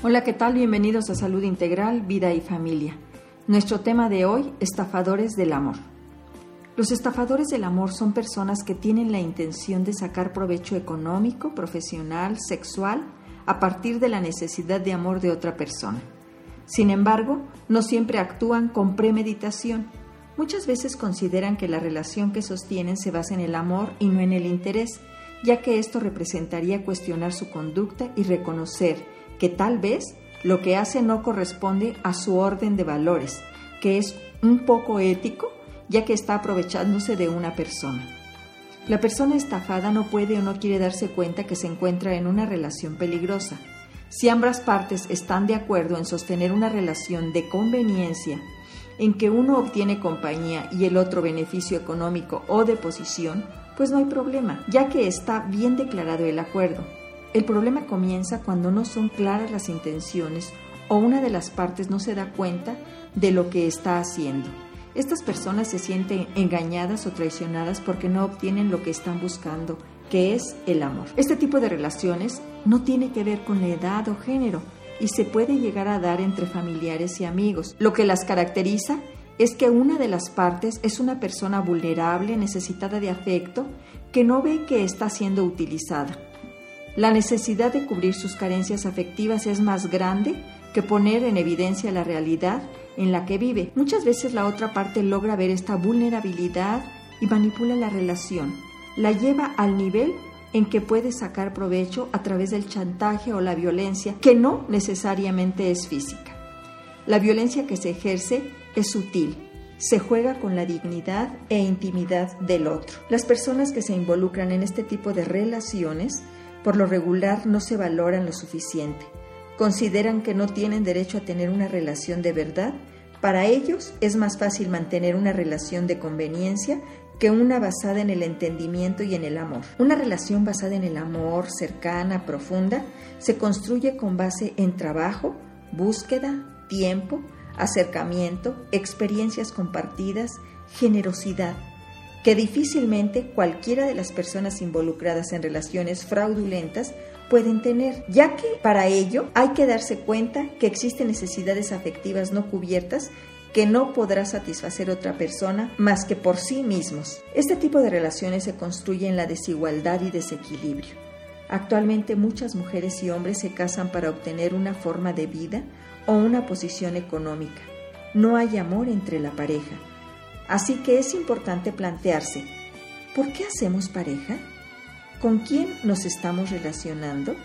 Hola, ¿qué tal? Bienvenidos a Salud Integral, Vida y Familia. Nuestro tema de hoy, estafadores del amor. Los estafadores del amor son personas que tienen la intención de sacar provecho económico, profesional, sexual, a partir de la necesidad de amor de otra persona. Sin embargo, no siempre actúan con premeditación. Muchas veces consideran que la relación que sostienen se basa en el amor y no en el interés, ya que esto representaría cuestionar su conducta y reconocer que tal vez lo que hace no corresponde a su orden de valores, que es un poco ético, ya que está aprovechándose de una persona. La persona estafada no puede o no quiere darse cuenta que se encuentra en una relación peligrosa. Si ambas partes están de acuerdo en sostener una relación de conveniencia, en que uno obtiene compañía y el otro beneficio económico o de posición, pues no hay problema, ya que está bien declarado el acuerdo. El problema comienza cuando no son claras las intenciones o una de las partes no se da cuenta de lo que está haciendo. Estas personas se sienten engañadas o traicionadas porque no obtienen lo que están buscando, que es el amor. Este tipo de relaciones no tiene que ver con la edad o género y se puede llegar a dar entre familiares y amigos. Lo que las caracteriza es que una de las partes es una persona vulnerable, necesitada de afecto, que no ve que está siendo utilizada. La necesidad de cubrir sus carencias afectivas es más grande que poner en evidencia la realidad en la que vive. Muchas veces la otra parte logra ver esta vulnerabilidad y manipula la relación. La lleva al nivel en que puede sacar provecho a través del chantaje o la violencia, que no necesariamente es física. La violencia que se ejerce es sutil, se juega con la dignidad e intimidad del otro. Las personas que se involucran en este tipo de relaciones por lo regular no se valoran lo suficiente. Consideran que no tienen derecho a tener una relación de verdad. Para ellos es más fácil mantener una relación de conveniencia que una basada en el entendimiento y en el amor. Una relación basada en el amor, cercana, profunda, se construye con base en trabajo, búsqueda, tiempo, acercamiento, experiencias compartidas, generosidad, que difícilmente cualquiera de las personas involucradas en relaciones fraudulentas pueden tener, ya que para ello hay que darse cuenta que existen necesidades afectivas no cubiertas que no podrá satisfacer otra persona más que por sí mismos. Este tipo de relaciones se construye en la desigualdad y desequilibrio. Actualmente muchas mujeres y hombres se casan para obtener una forma de vida o una posición económica. No hay amor entre la pareja Así que es importante plantearse, ¿por qué hacemos pareja? ¿Con quién nos estamos relacionando?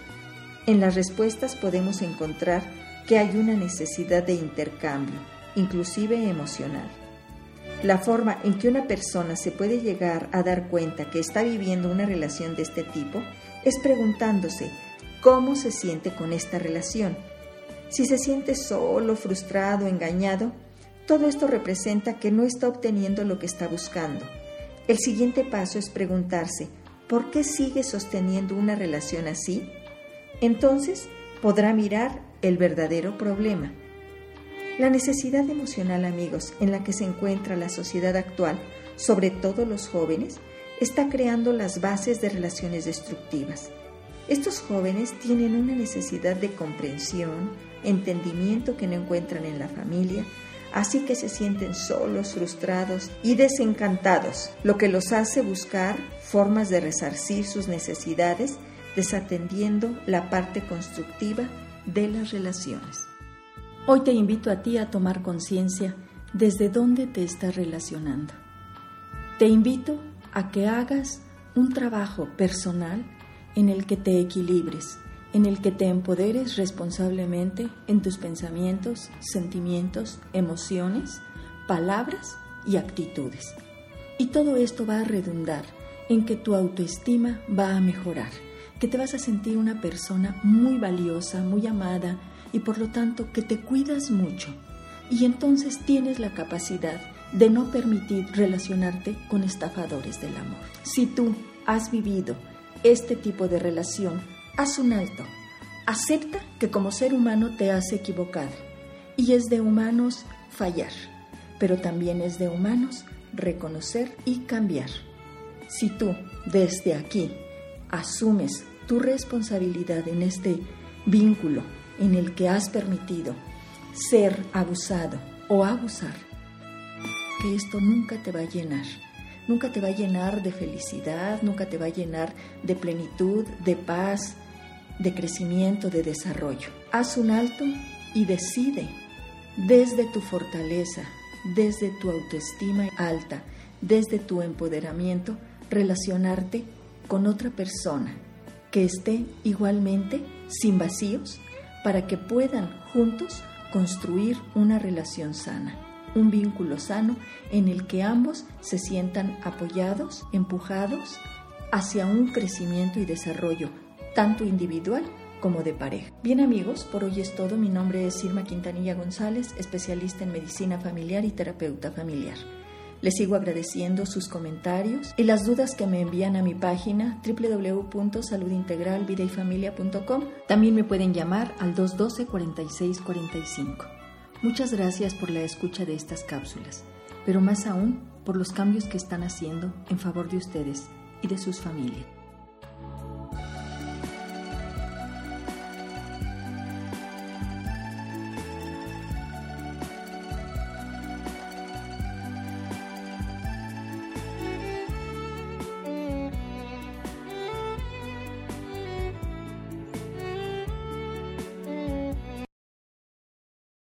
En las respuestas podemos encontrar que hay una necesidad de intercambio, inclusive emocional. La forma en que una persona se puede llegar a dar cuenta que está viviendo una relación de este tipo es preguntándose cómo se siente con esta relación. Si se siente solo, frustrado, engañado, todo esto representa que no está obteniendo lo que está buscando. El siguiente paso es preguntarse, ¿por qué sigue sosteniendo una relación así? Entonces podrá mirar el verdadero problema. La necesidad emocional, amigos, en la que se encuentra la sociedad actual, sobre todo los jóvenes, está creando las bases de relaciones destructivas. Estos jóvenes tienen una necesidad de comprensión, entendimiento que no encuentran en la familia, así que se sienten solos, frustrados y desencantados, lo que los hace buscar formas de resarcir sus necesidades, desatendiendo la parte constructiva de las relaciones. Hoy te invito a ti a tomar conciencia desde dónde te estás relacionando. Te invito a que hagas un trabajo personal en el que te equilibres, en el que te empoderes responsablemente en tus pensamientos, sentimientos, emociones, palabras y actitudes. Y todo esto va a redundar en que tu autoestima va a mejorar, que te vas a sentir una persona muy valiosa, muy amada y por lo tanto que te cuidas mucho. Y entonces tienes la capacidad de no permitir relacionarte con estafadores del amor. Si tú has vivido este tipo de relación haz un alto. Acepta que como ser humano te has equivocado y es de humanos fallar, pero también es de humanos reconocer y cambiar. Si tú desde aquí asumes tu responsabilidad en este vínculo en el que has permitido ser abusado o abusar, que esto nunca te va a llenar. Nunca te va a llenar de felicidad, nunca te va a llenar de plenitud, de paz, de crecimiento, de desarrollo. Haz un alto y decide desde tu fortaleza, desde tu autoestima alta, desde tu empoderamiento, relacionarte con otra persona que esté igualmente sin vacíos para que puedan juntos construir una relación sana, un vínculo sano en el que ambos se sientan apoyados, empujados hacia un crecimiento y desarrollo, tanto individual como de pareja. Bien amigos, por hoy es todo. Mi nombre es Irma Quintanilla González, especialista en medicina familiar y terapeuta familiar. Les sigo agradeciendo sus comentarios y las dudas que me envían a mi página www.saludintegralvidayfamilia.com. También me pueden llamar al 212-4645. Muchas gracias por la escucha de estas cápsulas, pero más aún por los cambios que están haciendo en favor de ustedes y de sus familias.